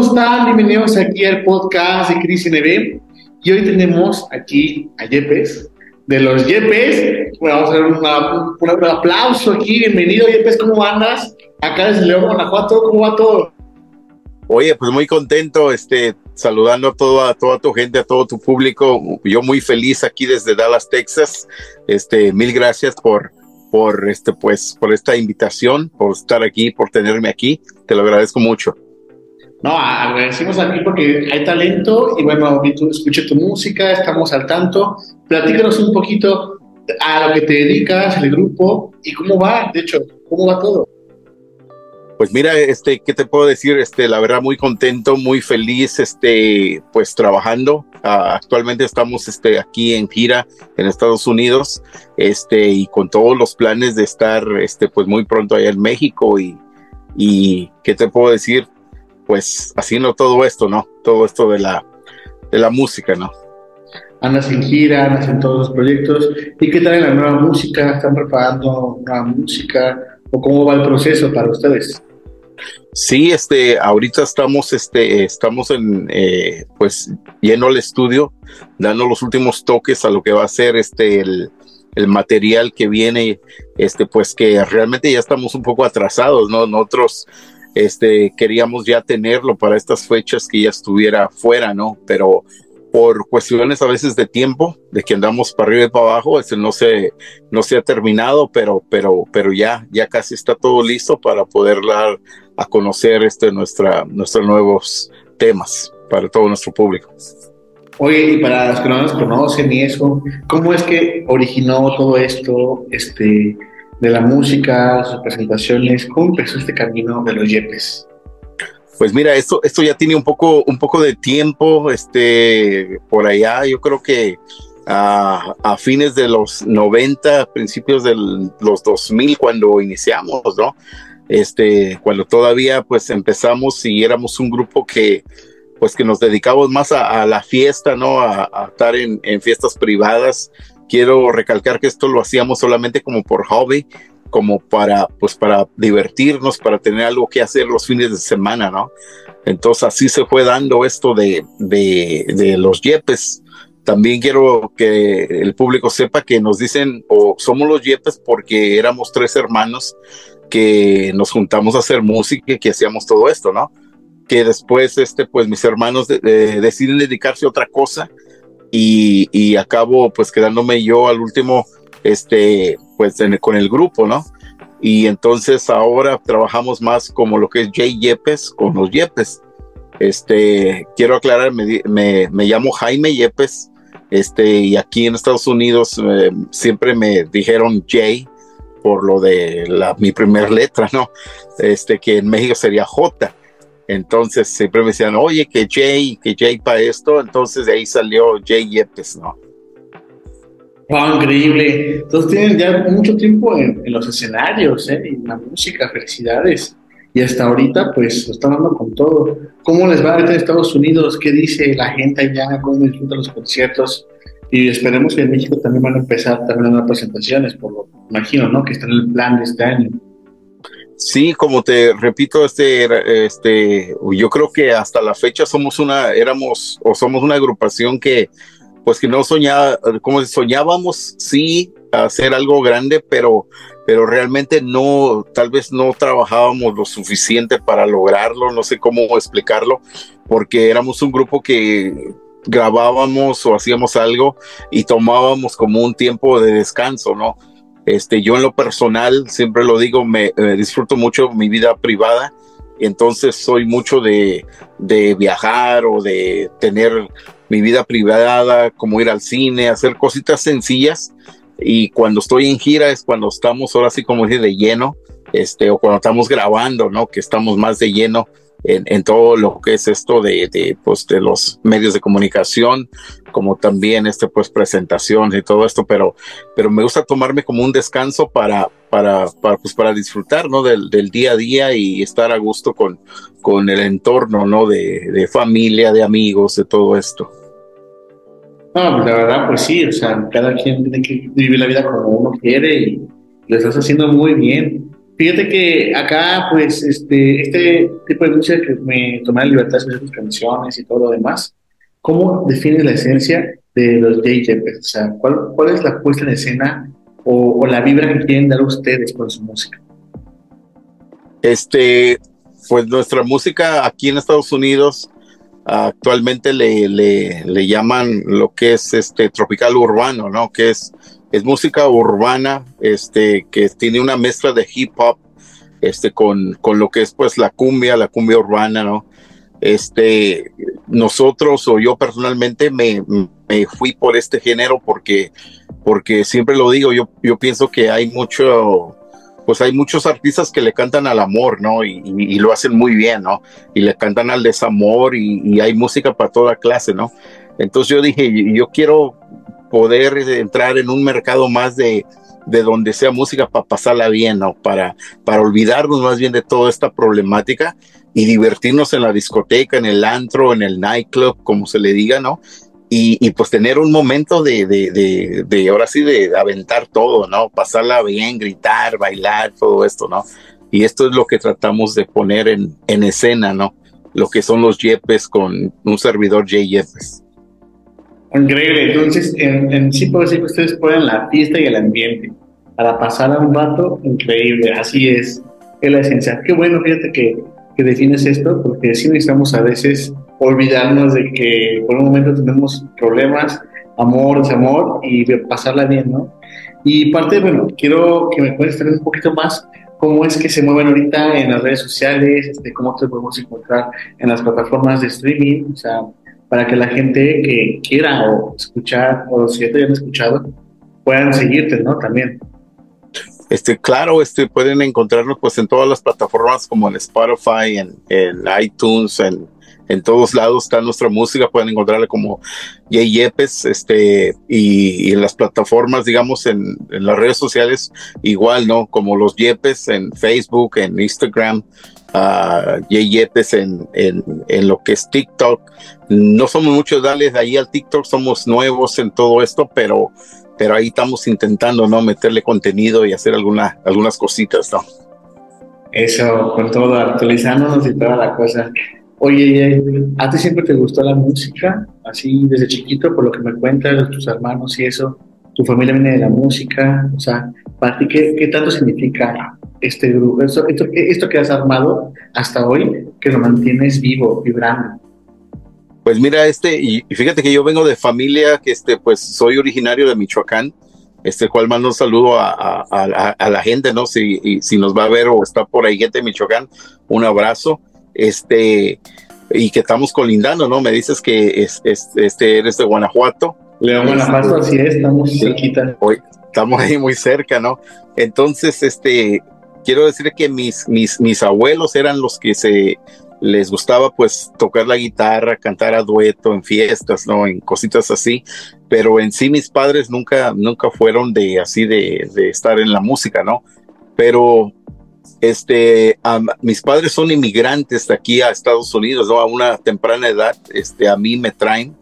¿cómo están? Bienvenidos aquí al podcast de Cris NB. Y hoy tenemos aquí a Yepes, de los Yepes. Bueno, vamos a dar un aplauso aquí. Bienvenido, Yepes, ¿cómo andas? Acá desde León, Guanajuato, ¿cómo va todo? Oye, pues muy contento, este, saludando a toda, toda tu gente, a todo tu público. Yo muy feliz aquí desde Dallas, Texas. Este, mil gracias por, por este, pues, por esta invitación, por estar aquí, por tenerme aquí. Te lo agradezco mucho. No, agradecemos aquí porque hay talento y bueno, escuché tu música, estamos al tanto. Platícanos un poquito a lo que te dedicas, el grupo y cómo va, de hecho, cómo va todo. Pues mira, este, ¿qué te puedo decir? Este, la verdad, muy contento, muy feliz, este, pues trabajando. Ah, actualmente estamos, este, aquí en gira en Estados Unidos, este, y con todos los planes de estar, este, pues muy pronto allá en México y, y ¿qué te puedo decir? Pues haciendo todo esto, ¿no? Todo esto de la, de la música, ¿no? Andas en gira, andas en todos los proyectos. ¿Y qué tal la nueva música? ¿Están preparando nueva música? ¿O cómo va el proceso para ustedes? Sí, este, ahorita estamos, este, estamos en, eh, pues, lleno el estudio, dando los últimos toques a lo que va a ser, este, el, el material que viene, este, pues, que realmente ya estamos un poco atrasados, ¿no? Nosotros, este, queríamos ya tenerlo para estas fechas que ya estuviera fuera, ¿no? Pero por cuestiones a veces de tiempo, de que andamos para arriba y para abajo, este no se, no se ha terminado, pero, pero, pero ya, ya casi está todo listo para poder dar a conocer este, nuestra, nuestros nuevos temas para todo nuestro público. Oye, y para los que no nos conocen y eso, ¿cómo es que originó todo esto este, de la música, sus presentaciones? ¿Cómo empezó este camino de los Yepes? Pues mira, esto, esto ya tiene un poco, un poco de tiempo, este, por allá, yo creo que a, fines de los 90, principios de los 2000, cuando iniciamos, ¿no? Este, cuando todavía pues empezamos y éramos un grupo que, pues que nos dedicamos más a, la fiesta, ¿no? A, estar en, fiestas privadas. Quiero recalcar que esto lo hacíamos solamente como por hobby, como para, pues para divertirnos, para tener algo que hacer los fines de semana, ¿no? Entonces así se fue dando esto de, de, de los yepes. También quiero que el público sepa que nos dicen, o somos los yepes porque éramos tres hermanos que nos juntamos a hacer música y que hacíamos todo esto, ¿no? Que después, este, pues mis hermanos deciden dedicarse a otra cosa y, y acabo pues quedándome yo al último este, pues con el grupo, ¿no? Y entonces ahora trabajamos más como lo que es Jay Yepes con los Yepes. Este, quiero aclarar, me, me, llamo Jaime Yepes, este, y aquí en Estados Unidos eh, siempre me dijeron Jay por lo de la, mi primer letra, ¿no? Este, que en México sería J. Entonces siempre me decían, oye, que Jay, que Jay para esto, entonces de ahí salió Jay Yepes, ¿no? Wow, increíble. Entonces tienen ya mucho tiempo en, los escenarios, ¿eh? en la música, felicidades. Y hasta ahorita, pues, están dando con todo. ¿Cómo les va a en Estados Unidos? ¿Qué dice la gente allá? ¿Cómo disfrutan los conciertos? Y esperemos que en México también van a empezar también las presentaciones, por lo imagino, ¿no? Que está en el plan de este año. Sí, como te repito, este, este, yo creo que hasta la fecha somos una, éramos o somos una agrupación que pues que no soñaba, como soñábamos, sí, hacer algo grande, pero, pero realmente no, tal vez no trabajábamos lo suficiente para lograrlo, no sé cómo explicarlo, porque éramos un grupo que grabábamos o hacíamos algo y tomábamos como un tiempo de descanso, ¿no? Este, yo en lo personal, siempre lo digo, me eh, disfruto mucho mi vida privada, entonces soy mucho de, de viajar o de tener mi vida privada, como ir al cine, hacer cositas sencillas. Y cuando estoy en gira es cuando estamos ahora sí como de lleno, este, o cuando estamos grabando, ¿no? Que estamos más de lleno en, todo lo que es esto de, de, pues, de los medios de comunicación, como también este, pues, presentaciones y todo esto, pero, pero me gusta tomarme como un descanso para, para, para, pues, para disfrutar, ¿no? Del, del, día a día y estar a gusto con, con el entorno, ¿no? De, de familia, de amigos, de todo esto. No, pues la verdad, pues sí, o sea, cada quien tiene que vivir la vida como uno quiere y lo estás haciendo muy bien. Fíjate que acá, pues, este, este tipo de música que me tomé la libertad de escuchar tus canciones y todo lo demás, ¿cómo defines la esencia de los JJPs? O sea, ¿cuál, ¿cuál es la puesta en escena o, la vibra que quieren dar ustedes con su música? Este, pues nuestra música aquí en Estados Unidos actualmente le, le, le, llaman lo que es este tropical urbano, ¿no? Que es, es música urbana, este, que tiene una mezcla de hip hop, este, con, con lo que es pues la cumbia, la cumbia urbana, ¿no? Este, nosotros o yo personalmente me, me fui por este género porque, porque siempre lo digo, yo, yo pienso que hay mucho, pues hay muchos artistas que le cantan al amor, ¿no? Y, lo hacen muy bien, ¿no? Y le cantan al desamor y, hay música para toda clase, ¿no? Entonces yo dije, yo quiero poder entrar en un mercado más de, de donde sea música para pasarla bien, ¿no? Para, para olvidarnos más bien de toda esta problemática y divertirnos en la discoteca, en el antro, en el nightclub, como se le diga, ¿no? y, pues tener un momento de, de, de, ahora sí, de, aventar todo, ¿no? Pasarla bien, gritar, bailar, todo esto, ¿no? Y esto es lo que tratamos de poner en, en escena, ¿no? Lo que son los Yepes con un servidor J Yepes. Increíble, entonces en, en sí puedo decir que ustedes ponen la fiesta y el ambiente para pasar a un rato increíble, así es, es la esencia. Qué bueno, fíjate que, que defines esto, porque sí necesitamos a veces olvidarnos de que por un momento tenemos problemas, amor, desamor y pasarla bien, ¿no? Y parte, bueno, quiero que me cuentes un poquito más cómo es que se mueven ahorita en las redes sociales, este, cómo te podemos encontrar en las plataformas de streaming, o sea, para que la gente que quiera o escuchar, o si ya te hayan escuchado, puedan seguirte, ¿no? También. Este, claro, este, pueden encontrarnos pues en todas las plataformas como en Spotify, en, en iTunes, en en todos lados está nuestra música, pueden encontrarla como Jay Yepes, este, y, en las plataformas, digamos, en, las redes sociales, igual, ¿no? Como los Yepes en Facebook, en Instagram, uh, Yepes en, en, lo que es TikTok. No somos muchos dales ahí al TikTok, somos nuevos en todo esto, pero, pero ahí estamos intentando, ¿no? Meterle contenido y hacer alguna, algunas cositas, ¿no? Eso, con todo, actualizándonos y toda la cosa. Oye, ¿a ti siempre te gustó la música? Así desde chiquito, por lo que me cuentas, tus hermanos y eso, tu familia viene de la música, o sea, ¿para ti qué, tanto significa este grupo, esto, esto, que has armado hasta hoy, que lo mantienes vivo, vibrando? Pues mira, este, y, fíjate que yo vengo de familia que, este, pues soy originario de Michoacán, este cual mando un saludo a, a, la gente, ¿no? Si, si nos va a ver o está por ahí gente de Michoacán, un abrazo este, y que estamos colindando, ¿no? Me dices que es, este, eres de Guanajuato. León, Guanajuato, así es, estamos cerquita. Hoy, estamos ahí muy cerca, ¿no? Entonces, este, quiero decir que mis, mis, mis abuelos eran los que se les gustaba pues tocar la guitarra, cantar a dueto en fiestas, ¿no? En cositas así, pero en sí mis padres nunca, nunca fueron de así de, de estar en la música, ¿no? Pero este, mis padres son inmigrantes de aquí a Estados Unidos, ¿no? A una temprana edad, este, a mí me traen,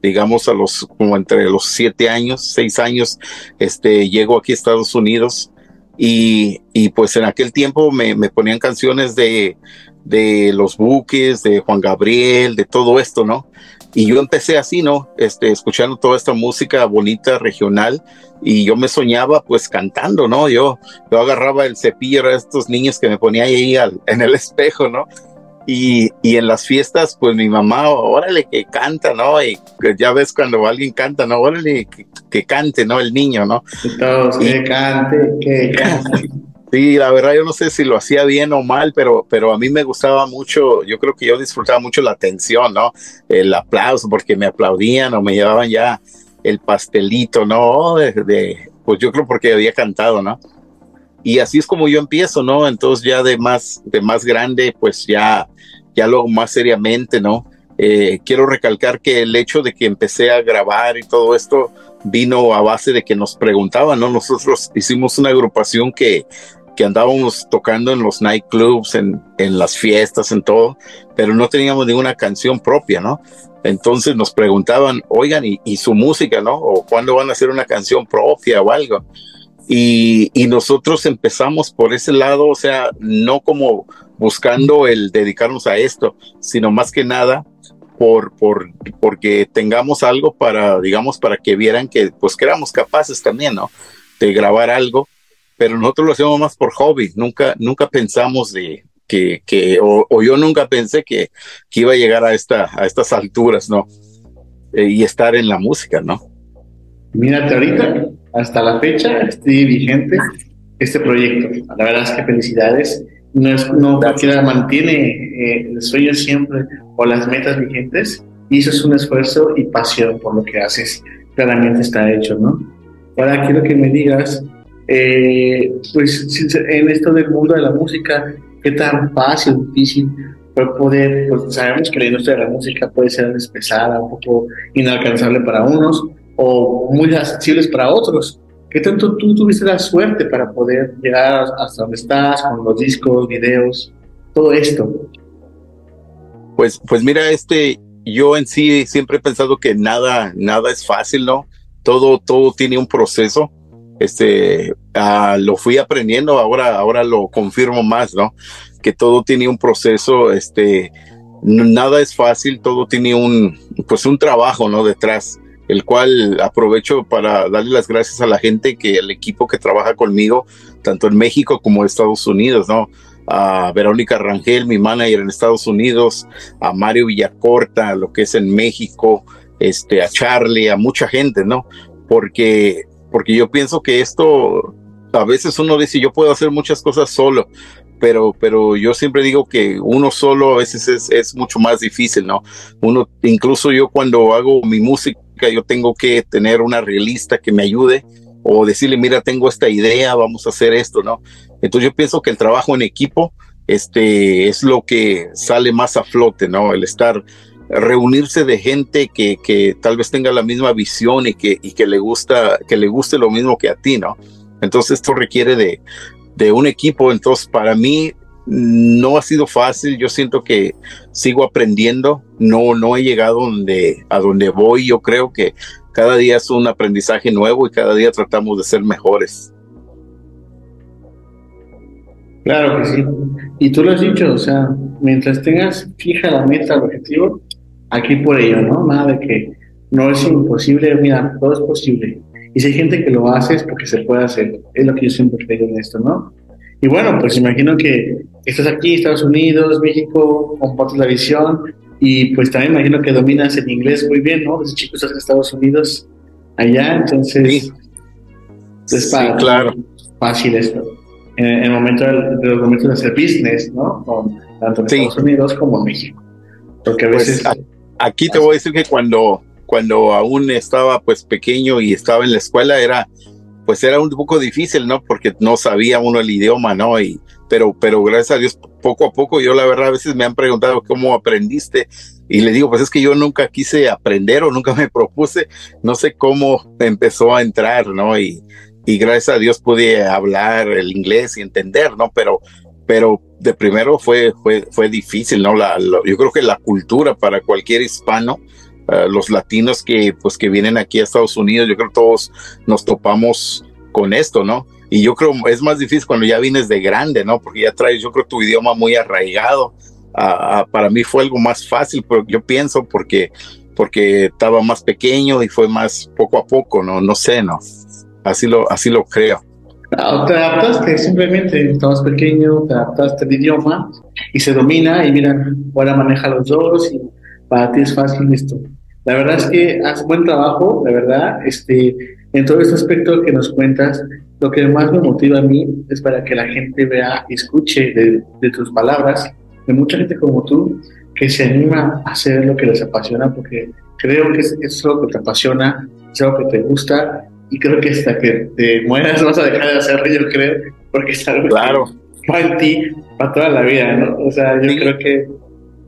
digamos, a los, como entre los siete años, seis años, este, llego aquí a Estados Unidos y, y pues en aquel tiempo me, me ponían canciones de, de los buques, de Juan Gabriel, de todo esto, ¿no? Y yo empecé así, ¿no? Este, escuchando toda esta música bonita, regional, y yo me soñaba pues cantando, ¿no? Yo, yo agarraba el cepillo de estos niños que me ponía ahí en el espejo, ¿no? Y, y, en las fiestas, pues mi mamá, órale, que canta, ¿no? Y ya ves cuando alguien canta, ¿no? Órale, que, cante, ¿no? El niño, ¿no? Todos, que cante, que cante. Sí, la verdad yo no sé si lo hacía bien o mal, pero, pero a mí me gustaba mucho, yo creo que yo disfrutaba mucho la atención, ¿no? El aplauso, porque me aplaudían o me llevaban ya el pastelito, ¿no? De, pues yo creo porque había cantado, ¿no? Y así es como yo empiezo, ¿no? Entonces ya de más, de más grande, pues ya, ya luego más seriamente, ¿no? Eh, quiero recalcar que el hecho de que empecé a grabar y todo esto vino a base de que nos preguntaban, ¿no? Nosotros hicimos una agrupación que que andábamos tocando en los nightclubs, en, en las fiestas, en todo, pero no teníamos ninguna canción propia, ¿no? Entonces nos preguntaban, oigan, ¿y, su música, no? ¿O cuándo van a hacer una canción propia o algo? Y, y, nosotros empezamos por ese lado, o sea, no como buscando el dedicarnos a esto, sino más que nada por, por, porque tengamos algo para, digamos, para que vieran que, pues, que éramos capaces también, ¿no? De grabar algo, pero nosotros lo hacemos más por hobby, nunca, nunca pensamos de que, que o, yo nunca pensé que, que, iba a llegar a, esta, a estas alturas, ¿no? Eh, y estar en la música, ¿no? Mírate ahorita, hasta la fecha, estoy vigente este proyecto. La verdad es que felicidades no, es, no cualquiera mantiene eh, el sueño siempre o las metas vigentes y eso es un esfuerzo y pasión por lo que haces. Claramente está hecho, ¿no? Ahora quiero que me digas, eh, pues en esto del mundo de la música, ¿qué tan fácil, difícil fue poder, pues sabemos que la industria de la música puede ser pesada, un poco inalcanzable para unos o muy accesibles para otros. ¿Qué tanto tú tuviste la suerte para poder llegar hasta donde estás, con los discos, videos, todo esto? Pues, pues mira, este, yo en sí siempre he pensado que nada, nada es fácil, ¿no? Todo, todo tiene un proceso. Este, ah, lo fui aprendiendo, ahora, ahora lo confirmo más, ¿no? Que todo tiene un proceso, este, nada es fácil, todo tiene un, pues un trabajo, ¿no? Detrás el cual aprovecho para darle las gracias a la gente que el equipo que trabaja conmigo, tanto en México como en Estados Unidos, ¿no? A Verónica Rangel, mi manager en Estados Unidos, a Mario Villacorta, lo que es en México, este, a Charlie, a mucha gente, ¿no? Porque, porque yo pienso que esto, a veces uno dice, yo puedo hacer muchas cosas solo, pero, pero yo siempre digo que uno solo a veces es, es, mucho más difícil, ¿no? Uno, incluso yo cuando hago mi música, yo tengo que tener una realista que me ayude o decirle, mira, tengo esta idea, vamos a hacer esto, ¿no? Entonces yo pienso que el trabajo en equipo este, es lo que sale más a flote, ¿no? El estar, reunirse de gente que, que tal vez tenga la misma visión y que, y que le gusta, que le guste lo mismo que a ti, ¿no? Entonces esto requiere de, de un equipo. Entonces para mí no ha sido fácil, yo siento que sigo aprendiendo, no, no he llegado donde, a donde voy, yo creo que cada día es un aprendizaje nuevo y cada día tratamos de ser mejores. Claro que sí. Y tú lo has dicho, o sea, mientras tengas fija la meta, el objetivo, aquí por ello, ¿no? Nada de que no es imposible, mira, todo es posible. Y si hay gente que lo hace es porque se puede hacer. Es lo que yo siempre creo en esto, ¿no? Y bueno, pues imagino que estás aquí, Estados Unidos, México, compartes la visión y pues también imagino que dominas el inglés muy bien, ¿no? Desde chico estás en Estados Unidos, allá, entonces sí. es claro. fácil esto. En, el momento de, los momentos de hacer business, ¿no? Con, tanto en Estados Unidos como en México. Porque a pues, veces... aquí te voy a decir que cuando, cuando aún estaba pues pequeño y estaba en la escuela era pues era un poco difícil, ¿no? Porque no sabía uno el idioma, ¿no? Y, pero, pero gracias a Dios, poco a poco, yo la verdad a veces me han preguntado cómo aprendiste y le digo, pues es que yo nunca quise aprender o nunca me propuse, no sé cómo empezó a entrar, ¿no? Y, y gracias a Dios pude hablar el inglés y entender, ¿no? Pero, pero de primero fue, fue, fue difícil, ¿no? La, yo creo que la cultura para cualquier hispano, eh, los latinos que pues que vienen aquí a Estados Unidos, yo creo que todos nos topamos con esto, ¿no? Y yo creo es más difícil cuando ya vienes de grande, ¿no? Porque ya traes, yo creo, tu idioma muy arraigado. para mí fue algo más fácil, pero yo pienso porque porque estaba más pequeño y fue más poco a poco, ¿no? No sé, ¿no? Así lo, así lo creo. te adaptaste, simplemente estabas pequeño, te adaptaste al idioma y se domina y mira, ahora maneja los dos y para ti es fácil esto. La verdad es que haces buen trabajo, la verdad, este, en todo este aspecto que nos cuentas, lo que más me motiva a mí es para que la gente vea y escuche de, tus palabras, de mucha gente como tú, que se anima a hacer lo que les apasiona, porque creo que es, es algo que te apasiona, es algo que te gusta, y creo que hasta que te mueras vas a dejar de hacerlo, yo creo, porque es algo claro. que va en ti para toda la vida, ¿no? O sea, yo creo que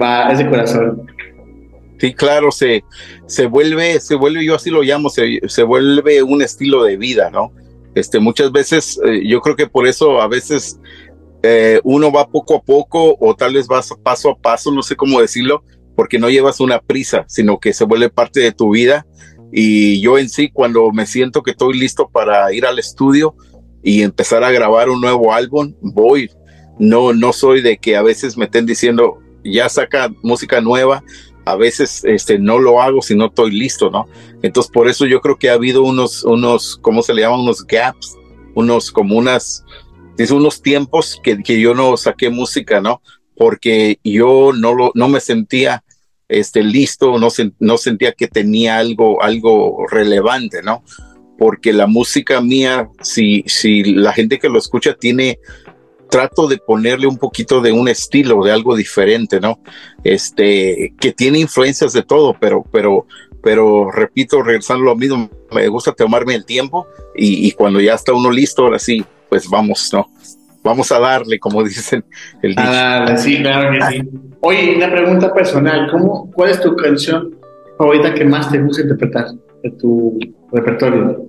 va, es de corazón. Sí, claro, se, se vuelve, se vuelve, yo así lo llamo, se, se vuelve un estilo de vida, ¿no? Este, muchas veces, eh, yo creo que por eso a veces eh, uno va poco a poco o tal vez vas paso a paso, no sé cómo decirlo, porque no llevas una prisa, sino que se vuelve parte de tu vida. Y yo en sí, cuando me siento que estoy listo para ir al estudio, y empezar a grabar un nuevo álbum, voy. No, no soy de que a veces me estén diciendo, ya saca música nueva, a veces este, no lo hago si no estoy listo, ¿no? Entonces, por eso yo creo que ha habido unos, unos, ¿cómo se le llaman? Unos gaps, unos como unas, unos tiempos que, que yo no saqué música, ¿no? Porque yo no, lo, no me sentía este, listo, no, no sentía que tenía algo, algo relevante, ¿no? Porque la música mía, si, si la gente que lo escucha tiene, trato de ponerle un poquito de un estilo, de algo diferente, ¿no? Este, que tiene influencias de todo, pero, pero, pero repito, regresando a lo mismo, me gusta tomarme el tiempo y, cuando ya está uno listo, ahora sí, pues vamos, ¿no? vamos a darle, como dicen el dicho. Ah, sí, claro que sí. Oye, una pregunta personal, ¿cómo, ¿cuál es tu canción favorita que más te gusta interpretar de tu repertorio?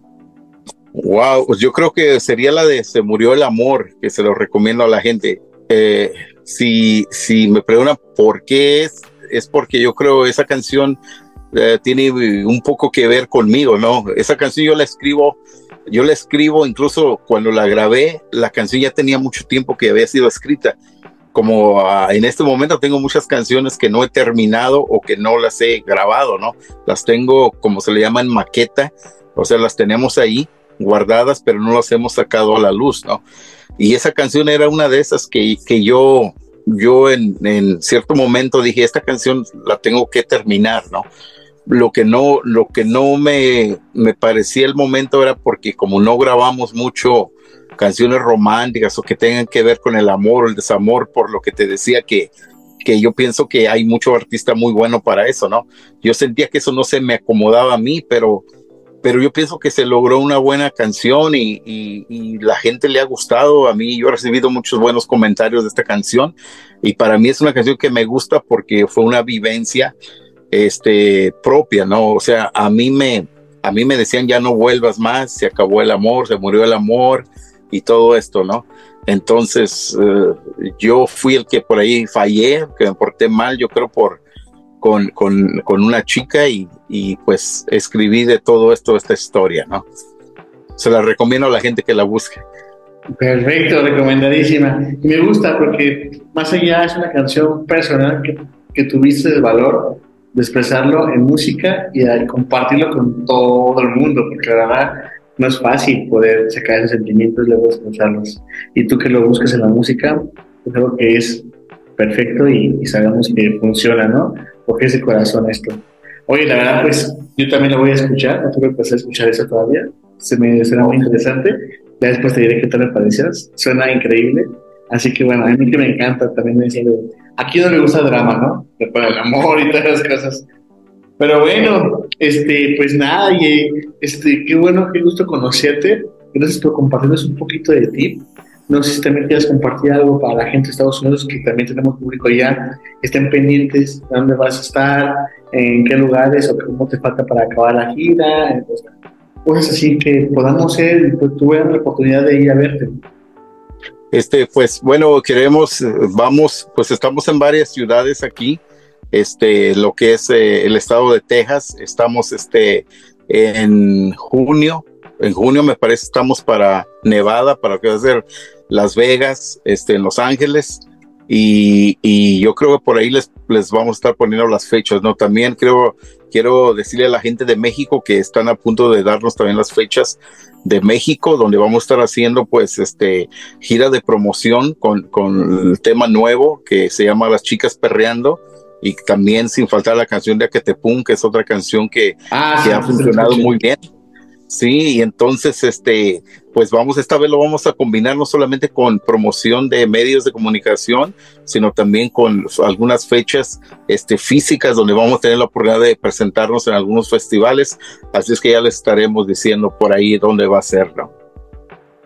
Wow, pues yo creo que sería la de Se murió el amor, que se lo recomiendo a la gente. Eh, si, si me preguntan por qué es, es porque yo creo esa canción eh, tiene un poco que ver conmigo, ¿no? Esa canción yo la escribo yo la escribo, incluso cuando la grabé, la canción ya tenía mucho tiempo que había sido escrita. Como ah, en este momento tengo muchas canciones que no he terminado o que no las he grabado, ¿no? Las tengo, como se le llama, en maqueta, o sea, las tenemos ahí guardadas, pero no las hemos sacado a la luz, ¿no? Y esa canción era una de esas que, que yo, yo en, en cierto momento dije, esta canción la tengo que terminar, ¿no? lo que no, lo que no me, me parecía el momento era porque como no grabamos mucho canciones románticas o que tengan que ver con el amor o el desamor, por lo que te decía que, que yo pienso que hay mucho artista muy bueno para eso, ¿no? Yo sentía que eso no se me acomodaba a mí, pero, pero yo pienso que se logró una buena canción y, y, la gente le ha gustado. A mí yo he recibido muchos buenos comentarios de esta canción y para mí es una canción que me gusta porque fue una vivencia este, propia, ¿no? O sea, a mí me, a mí me decían ya no vuelvas más, se acabó el amor, se murió el amor y todo esto, ¿no? Entonces, eh, yo fui el que por ahí fallé, que me porté mal, yo creo, por, con, con, con una chica y, y, pues escribí de todo esto, esta historia, ¿no? Se la recomiendo a la gente que la busque. Perfecto, recomendadísima. Y me gusta porque más allá es una canción personal que, que tuviste el valor de expresarlo en música y compartirlo con todo el mundo, porque la verdad no es fácil poder sacar esos sentimientos y luego expresarlos. Y tú que lo busques en la música, creo que es perfecto y, sabemos que funciona, ¿no? Porque es de corazón esto. Oye, la verdad, pues yo también lo voy a escuchar, no tuve que escuchar eso todavía, se me suena muy interesante, ya después te diré qué tal me pareció, suena increíble, así que bueno, a mí que me encanta también Aquí no le gusta drama, ¿no? Para el amor y todas las cosas. Pero bueno, este, pues nada, y, este, qué bueno, qué gusto conocerte. Gracias por compartirnos un poquito de ti. No sé si también quieres compartir algo para la gente de Estados Unidos, que también tenemos público allá. Estén pendientes de dónde vas a estar, en qué lugares o cómo te falta para acabar la gira. Cosas así que podamos ser, pues tuve la oportunidad de ir a verte. Este, pues bueno, queremos, vamos, pues estamos en varias ciudades aquí, este, lo que es eh, el estado de Texas, estamos este, en junio, en junio me parece estamos para Nevada, para que va a ser Las Vegas, este, en Los Ángeles, y, y, yo creo que por ahí les, les vamos a estar poniendo las fechas, ¿no? También creo, quiero decirle a la gente de México que están a punto de darnos también las fechas de México, donde vamos a estar haciendo pues este gira de promoción con, con el tema nuevo que se llama Las Chicas Perreando y también sin faltar la canción de Aquetepum, que es otra canción que, ah, que ha funcionado muy bien. Sí, y entonces, este, pues vamos, esta vez lo vamos a combinar no solamente con promoción de medios de comunicación, sino también con algunas fechas este, físicas donde vamos a tener la oportunidad de presentarnos en algunos festivales. Así es que ya les estaremos diciendo por ahí dónde va a ser, ¿no?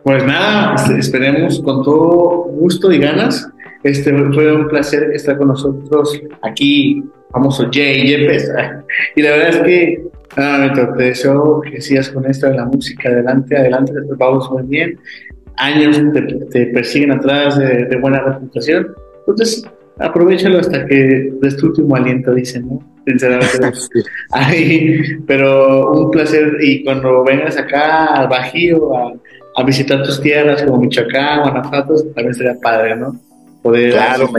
Pues nada, esperemos con todo gusto y ganas. Este fue un placer estar con nosotros aquí, famoso Jay Yepes. Y la verdad es que Ah, te deseo que sigas con esto de la música, adelante, adelante, te vamos muy bien. Años te, persiguen atrás de, buena reputación. Entonces, aprovechalo hasta que des tu último aliento, dicen, ¿no? Sinceramente. Ahí, pero un placer. Y cuando vengas acá al Bajío, a, a visitar tus tierras como Michoacán, Guanajuato, también sería padre, ¿no? Poder claro,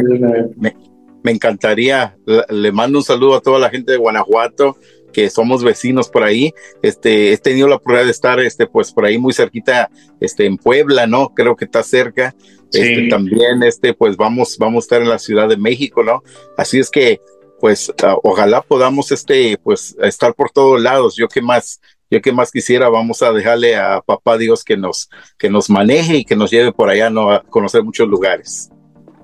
me, me, encantaría. Le mando un saludo a toda la gente de Guanajuato, que somos vecinos por ahí. Este, he tenido la oportunidad de estar, este, pues por ahí muy cerquita, este, en Puebla, ¿no? Creo que está cerca. Este, también, este, pues vamos, vamos a estar en la Ciudad de México, ¿no? Así es que, pues, ojalá podamos, este, pues, estar por todos lados. Yo qué más, yo qué más quisiera, vamos a dejarle a papá Dios que nos, que nos maneje y que nos lleve por allá, ¿no? A conocer muchos lugares.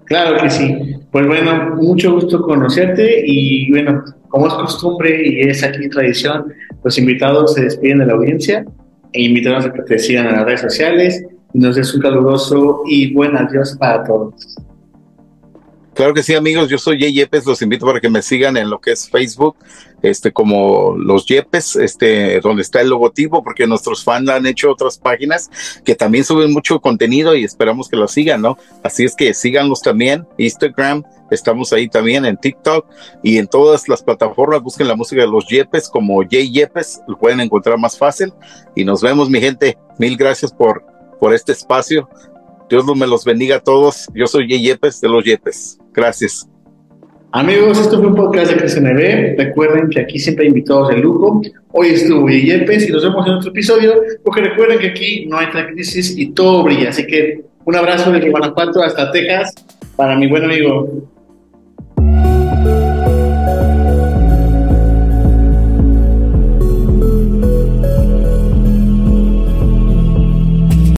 Claro que sí. Pues bueno, mucho gusto conocerte y bueno, como es costumbre y es aquí tradición, los invitados se despiden de la audiencia e invitamos a que te sigan en las redes sociales y nos des un caluroso y buen adiós para todos. Claro que sí, amigos. Yo soy Jay Yepes. Los invito para que me sigan en lo que es Facebook, este, como los Yepes, este, donde está el logotipo, porque nuestros fans han hecho otras páginas que también suben mucho contenido y esperamos que lo sigan, ¿no? Así es que síganlos también. Instagram, estamos ahí también en TikTok y en todas las plataformas. Busquen la música de los Yepes como Jay Yepes, lo pueden encontrar más fácil. Y nos vemos, mi gente. Mil gracias por, por este espacio. Dios me los bendiga a todos. Yo soy Yepes de los Yepes. Gracias. Amigos, esto fue un podcast de CRCNB. Recuerden que aquí siempre hay invitados de lujo. Hoy estuvo Yepes y nos vemos en otro episodio, porque recuerden que aquí no hay crisis y todo brilla. Así que un abrazo desde Guanajuato hasta Texas para mi buen amigo